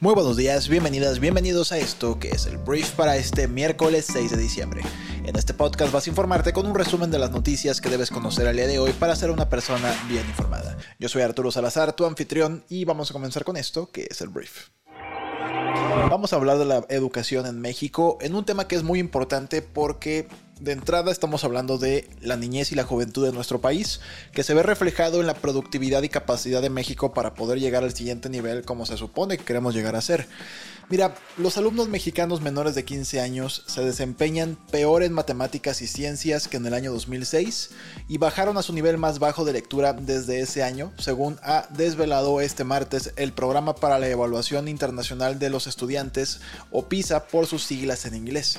Muy buenos días, bienvenidas, bienvenidos a esto que es el brief para este miércoles 6 de diciembre. En este podcast vas a informarte con un resumen de las noticias que debes conocer al día de hoy para ser una persona bien informada. Yo soy Arturo Salazar, tu anfitrión, y vamos a comenzar con esto que es el brief. Vamos a hablar de la educación en México en un tema que es muy importante porque de entrada estamos hablando de la niñez y la juventud de nuestro país, que se ve reflejado en la productividad y capacidad de México para poder llegar al siguiente nivel como se supone que queremos llegar a ser. Mira, los alumnos mexicanos menores de 15 años se desempeñan peor en matemáticas y ciencias que en el año 2006 y bajaron a su nivel más bajo de lectura desde ese año, según ha desvelado este martes el Programa para la Evaluación Internacional de los Estudiantes, o PISA por sus siglas en inglés.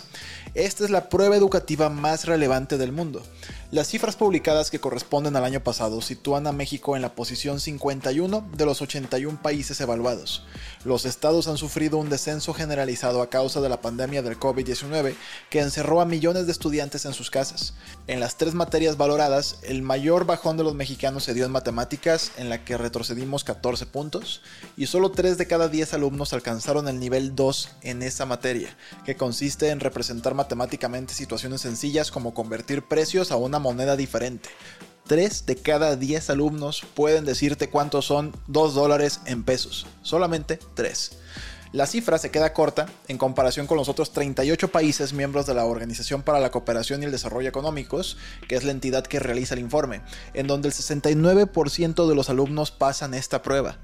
Esta es la prueba educativa más relevante del mundo. Las cifras publicadas que corresponden al año pasado sitúan a México en la posición 51 de los 81 países evaluados. Los estados han sufrido un descenso generalizado a causa de la pandemia del COVID-19 que encerró a millones de estudiantes en sus casas. En las tres materias valoradas, el mayor bajón de los mexicanos se dio en matemáticas, en la que retrocedimos 14 puntos, y solo 3 de cada 10 alumnos alcanzaron el nivel 2 en esa materia, que consiste en representar matemáticamente situaciones sencillas como convertir precios a una moneda diferente. 3 de cada 10 alumnos pueden decirte cuántos son 2 dólares en pesos. Solamente 3. La cifra se queda corta en comparación con los otros 38 países miembros de la Organización para la Cooperación y el Desarrollo Económicos, que es la entidad que realiza el informe, en donde el 69% de los alumnos pasan esta prueba.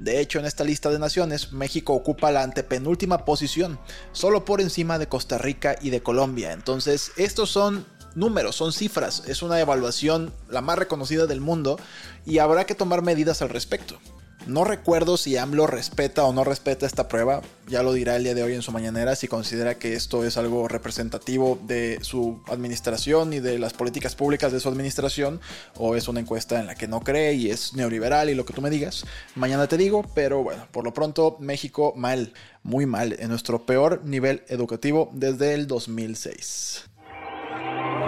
De hecho, en esta lista de naciones, México ocupa la antepenúltima posición, solo por encima de Costa Rica y de Colombia. Entonces, estos son números, son cifras, es una evaluación la más reconocida del mundo y habrá que tomar medidas al respecto. No recuerdo si AMLO respeta o no respeta esta prueba, ya lo dirá el día de hoy en su mañanera si considera que esto es algo representativo de su administración y de las políticas públicas de su administración o es una encuesta en la que no cree y es neoliberal y lo que tú me digas. Mañana te digo, pero bueno, por lo pronto México mal, muy mal, en nuestro peor nivel educativo desde el 2006.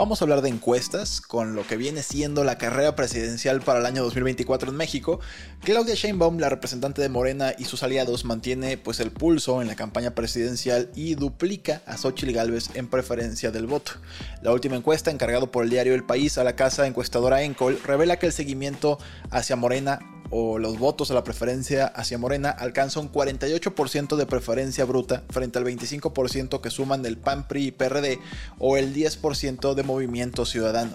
Vamos a hablar de encuestas con lo que viene siendo la carrera presidencial para el año 2024 en México. Claudia Sheinbaum, la representante de Morena y sus aliados, mantiene pues el pulso en la campaña presidencial y duplica a Xochitl Gálvez en preferencia del voto. La última encuesta, encargado por el diario El País a la casa encuestadora Encol, revela que el seguimiento hacia Morena o los votos a la preferencia hacia Morena alcanza un 48% de preferencia bruta frente al 25% que suman del PAN, PRI y PRD o el 10% de Movimiento Ciudadano.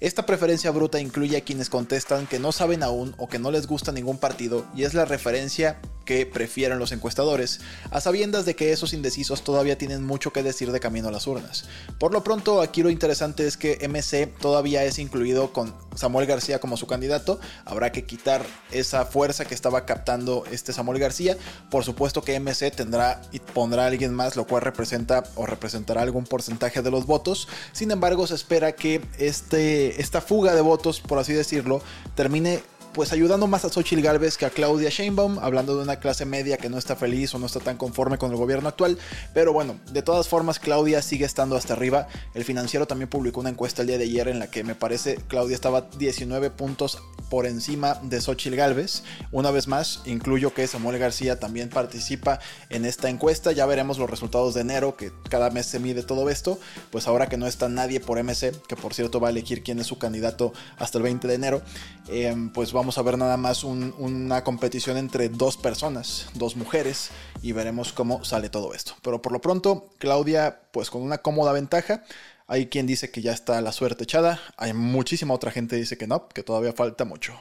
Esta preferencia bruta incluye a quienes contestan que no saben aún o que no les gusta ningún partido y es la referencia que prefieren los encuestadores, a sabiendas de que esos indecisos todavía tienen mucho que decir de camino a las urnas. Por lo pronto, aquí lo interesante es que MC todavía es incluido con Samuel García como su candidato. Habrá que quitar esa fuerza que estaba captando este Samuel García. Por supuesto que MC tendrá y pondrá a alguien más, lo cual representa o representará algún porcentaje de los votos. Sin embargo, se espera que este, esta fuga de votos, por así decirlo, termine pues ayudando más a Xochitl Galvez que a Claudia Sheinbaum, hablando de una clase media que no está feliz o no está tan conforme con el gobierno actual. Pero bueno, de todas formas, Claudia sigue estando hasta arriba. El financiero también publicó una encuesta el día de ayer en la que me parece Claudia estaba 19 puntos por encima de Xochitl Galvez. Una vez más, incluyo que Samuel García también participa en esta encuesta. Ya veremos los resultados de enero, que cada mes se mide todo esto. Pues ahora que no está nadie por MC, que por cierto va a elegir quién es su candidato hasta el 20 de enero, em, pues vamos vamos a ver nada más una competición entre dos personas, dos mujeres, y veremos cómo sale todo esto. Pero por lo pronto, Claudia, pues con una cómoda ventaja. Hay quien dice que ya está la suerte echada, hay muchísima otra gente que dice que no, que todavía falta mucho.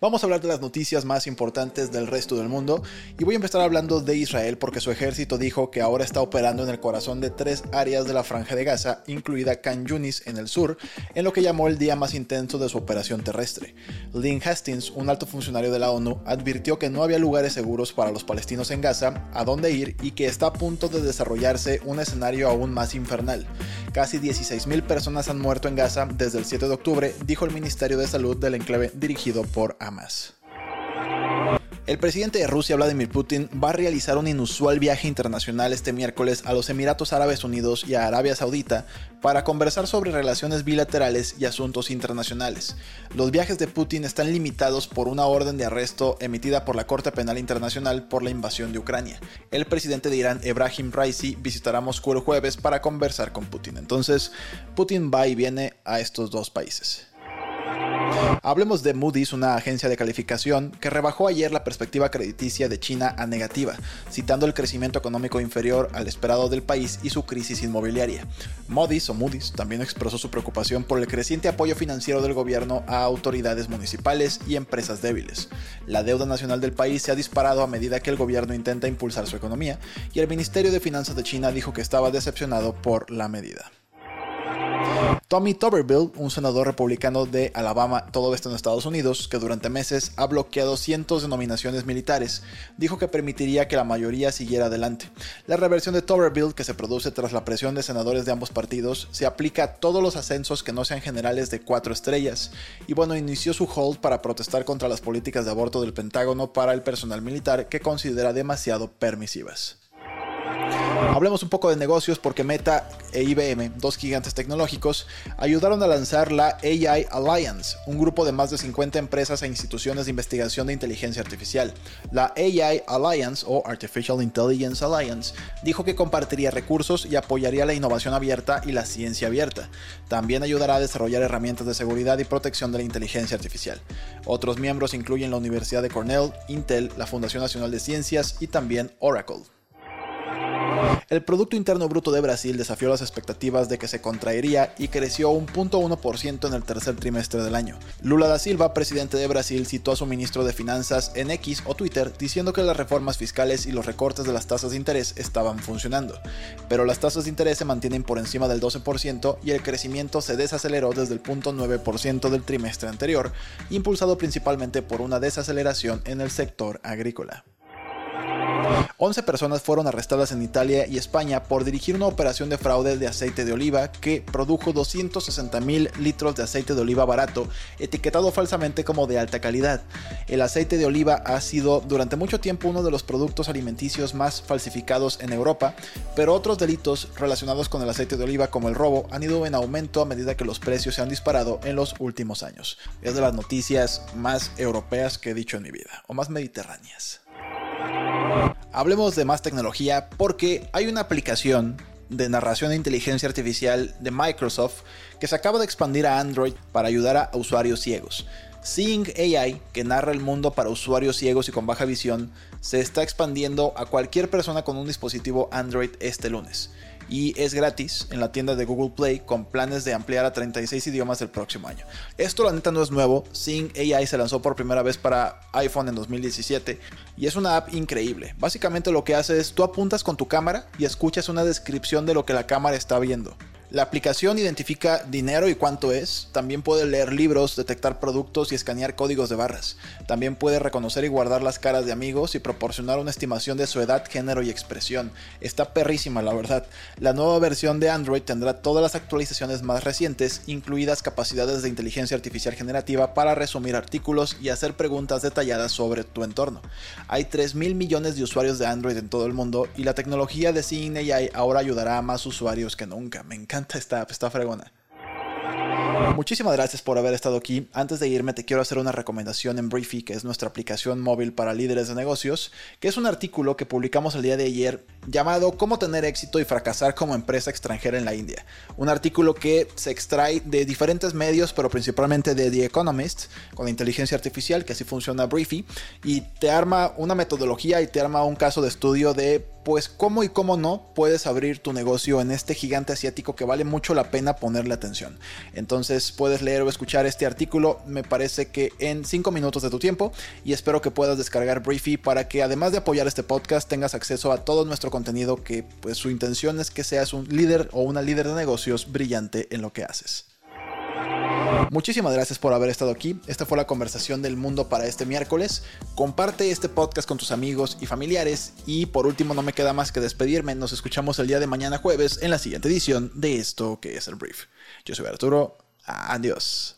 Vamos a hablar de las noticias más importantes del resto del mundo y voy a empezar hablando de Israel porque su ejército dijo que ahora está operando en el corazón de tres áreas de la franja de Gaza, incluida Khan Yunis en el sur, en lo que llamó el día más intenso de su operación terrestre. Lynn Hastings, un alto funcionario de la ONU, advirtió que no había lugares seguros para los palestinos en Gaza, a dónde ir y que está a punto de desarrollarse un escenario aún más infernal. Casi 16.000 personas han muerto en Gaza desde el 7 de octubre, dijo el Ministerio de Salud del enclave dirigido por El presidente de Rusia, Vladimir Putin, va a realizar un inusual viaje internacional este miércoles a los Emiratos Árabes Unidos y a Arabia Saudita para conversar sobre relaciones bilaterales y asuntos internacionales. Los viajes de Putin están limitados por una orden de arresto emitida por la Corte Penal Internacional por la invasión de Ucrania. El presidente de Irán, Ebrahim Raisi, visitará Moscú el jueves para conversar con Putin. Entonces, Putin va y viene a estos dos países. Hablemos de Moody's, una agencia de calificación que rebajó ayer la perspectiva crediticia de China a negativa, citando el crecimiento económico inferior al esperado del país y su crisis inmobiliaria. Moody's o Moody's también expresó su preocupación por el creciente apoyo financiero del gobierno a autoridades municipales y empresas débiles. La deuda nacional del país se ha disparado a medida que el gobierno intenta impulsar su economía y el Ministerio de Finanzas de China dijo que estaba decepcionado por la medida. Tommy Tuberville, un senador republicano de Alabama, todo esto en Estados Unidos, que durante meses ha bloqueado cientos de nominaciones militares, dijo que permitiría que la mayoría siguiera adelante. La reversión de Tuberville, que se produce tras la presión de senadores de ambos partidos, se aplica a todos los ascensos que no sean generales de cuatro estrellas, y bueno, inició su hold para protestar contra las políticas de aborto del Pentágono para el personal militar que considera demasiado permisivas. Hablemos un poco de negocios porque Meta e IBM, dos gigantes tecnológicos, ayudaron a lanzar la AI Alliance, un grupo de más de 50 empresas e instituciones de investigación de inteligencia artificial. La AI Alliance o Artificial Intelligence Alliance dijo que compartiría recursos y apoyaría la innovación abierta y la ciencia abierta. También ayudará a desarrollar herramientas de seguridad y protección de la inteligencia artificial. Otros miembros incluyen la Universidad de Cornell, Intel, la Fundación Nacional de Ciencias y también Oracle. El Producto Interno Bruto de Brasil desafió las expectativas de que se contraería y creció un 0.1% en el tercer trimestre del año. Lula da Silva, presidente de Brasil, citó a su ministro de Finanzas en X o Twitter diciendo que las reformas fiscales y los recortes de las tasas de interés estaban funcionando. Pero las tasas de interés se mantienen por encima del 12% y el crecimiento se desaceleró desde el 0.9% del trimestre anterior, impulsado principalmente por una desaceleración en el sector agrícola. 11 personas fueron arrestadas en Italia y España por dirigir una operación de fraude de aceite de oliva que produjo 260 mil litros de aceite de oliva barato, etiquetado falsamente como de alta calidad. El aceite de oliva ha sido durante mucho tiempo uno de los productos alimenticios más falsificados en Europa, pero otros delitos relacionados con el aceite de oliva como el robo han ido en aumento a medida que los precios se han disparado en los últimos años. Es de las noticias más europeas que he dicho en mi vida, o más mediterráneas. Hablemos de más tecnología porque hay una aplicación de narración de inteligencia artificial de Microsoft que se acaba de expandir a Android para ayudar a usuarios ciegos. Seeing AI, que narra el mundo para usuarios ciegos y con baja visión, se está expandiendo a cualquier persona con un dispositivo Android este lunes y es gratis en la tienda de Google Play con planes de ampliar a 36 idiomas el próximo año. Esto la neta no es nuevo, Sing AI se lanzó por primera vez para iPhone en 2017 y es una app increíble. Básicamente lo que hace es tú apuntas con tu cámara y escuchas una descripción de lo que la cámara está viendo. La aplicación identifica dinero y cuánto es. También puede leer libros, detectar productos y escanear códigos de barras. También puede reconocer y guardar las caras de amigos y proporcionar una estimación de su edad, género y expresión. Está perrísima, la verdad. La nueva versión de Android tendrá todas las actualizaciones más recientes, incluidas capacidades de inteligencia artificial generativa para resumir artículos y hacer preguntas detalladas sobre tu entorno. Hay 3 mil millones de usuarios de Android en todo el mundo y la tecnología de Seeing AI ahora ayudará a más usuarios que nunca. Me encanta está fregona. Muchísimas gracias por haber estado aquí. Antes de irme te quiero hacer una recomendación en Briefy, que es nuestra aplicación móvil para líderes de negocios, que es un artículo que publicamos el día de ayer llamado Cómo tener éxito y fracasar como empresa extranjera en la India. Un artículo que se extrae de diferentes medios, pero principalmente de The Economist, con inteligencia artificial, que así funciona Briefy, y te arma una metodología y te arma un caso de estudio de pues cómo y cómo no puedes abrir tu negocio en este gigante asiático que vale mucho la pena ponerle atención. Entonces puedes leer o escuchar este artículo, me parece que en 5 minutos de tu tiempo y espero que puedas descargar Briefy para que además de apoyar este podcast tengas acceso a todo nuestro contenido que pues su intención es que seas un líder o una líder de negocios brillante en lo que haces. Muchísimas gracias por haber estado aquí. Esta fue la conversación del mundo para este miércoles. Comparte este podcast con tus amigos y familiares. Y por último, no me queda más que despedirme. Nos escuchamos el día de mañana jueves en la siguiente edición de esto que es el brief. Yo soy Arturo. Adiós.